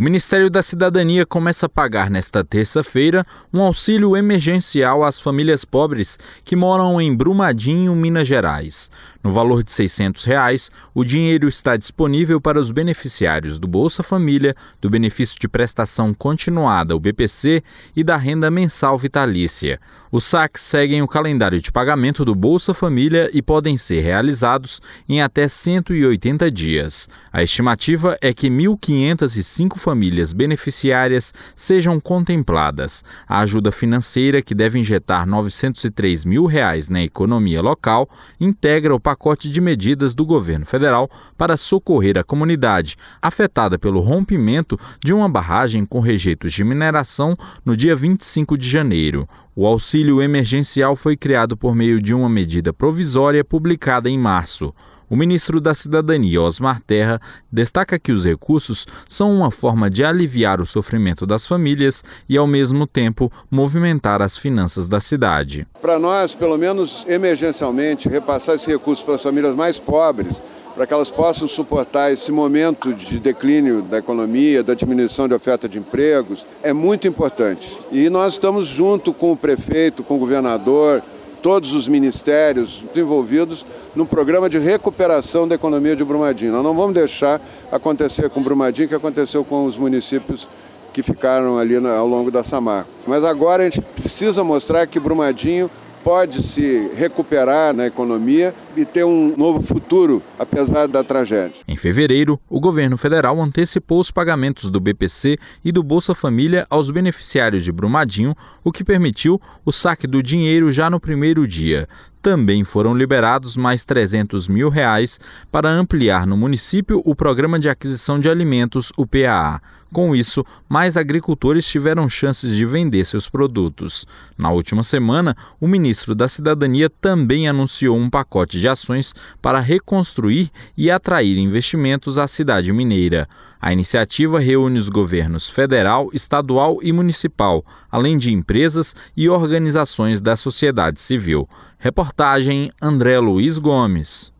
O Ministério da Cidadania começa a pagar nesta terça-feira um auxílio emergencial às famílias pobres que moram em Brumadinho, Minas Gerais. No valor de 600 reais, o dinheiro está disponível para os beneficiários do Bolsa Família, do Benefício de Prestação Continuada, o BPC, e da renda mensal vitalícia. Os saques seguem o calendário de pagamento do Bolsa Família e podem ser realizados em até 180 dias. A estimativa é que 1.505 famílias beneficiárias sejam contempladas. A ajuda financeira, que deve injetar 903 mil reais na economia local, integra o pacote de medidas do governo federal para socorrer a comunidade afetada pelo rompimento de uma barragem com rejeitos de mineração no dia 25 de janeiro. O auxílio emergencial foi criado por meio de uma medida provisória publicada em março. O ministro da Cidadania, Osmar Terra, destaca que os recursos são uma forma de aliviar o sofrimento das famílias e, ao mesmo tempo, movimentar as finanças da cidade. Para nós, pelo menos emergencialmente, repassar esse recurso para as famílias mais pobres para que elas possam suportar esse momento de declínio da economia, da diminuição de oferta de empregos, é muito importante. E nós estamos junto com o prefeito, com o governador, todos os ministérios envolvidos num programa de recuperação da economia de Brumadinho. Nós não vamos deixar acontecer com Brumadinho o que aconteceu com os municípios que ficaram ali ao longo da Samarco. Mas agora a gente precisa mostrar que Brumadinho pode se recuperar na economia e ter um novo futuro, apesar da tragédia. Em fevereiro, o governo federal antecipou os pagamentos do BPC e do Bolsa Família aos beneficiários de Brumadinho, o que permitiu o saque do dinheiro já no primeiro dia. Também foram liberados mais 300 mil reais para ampliar no município o Programa de Aquisição de Alimentos, o PAA. Com isso, mais agricultores tiveram chances de vender seus produtos. Na última semana, o ministro da Cidadania também anunciou um pacote de ações para reconstruir e atrair investimentos à cidade mineira. A iniciativa reúne os governos federal, estadual e municipal, além de empresas e organizações da sociedade civil. Reportagem André Luiz Gomes.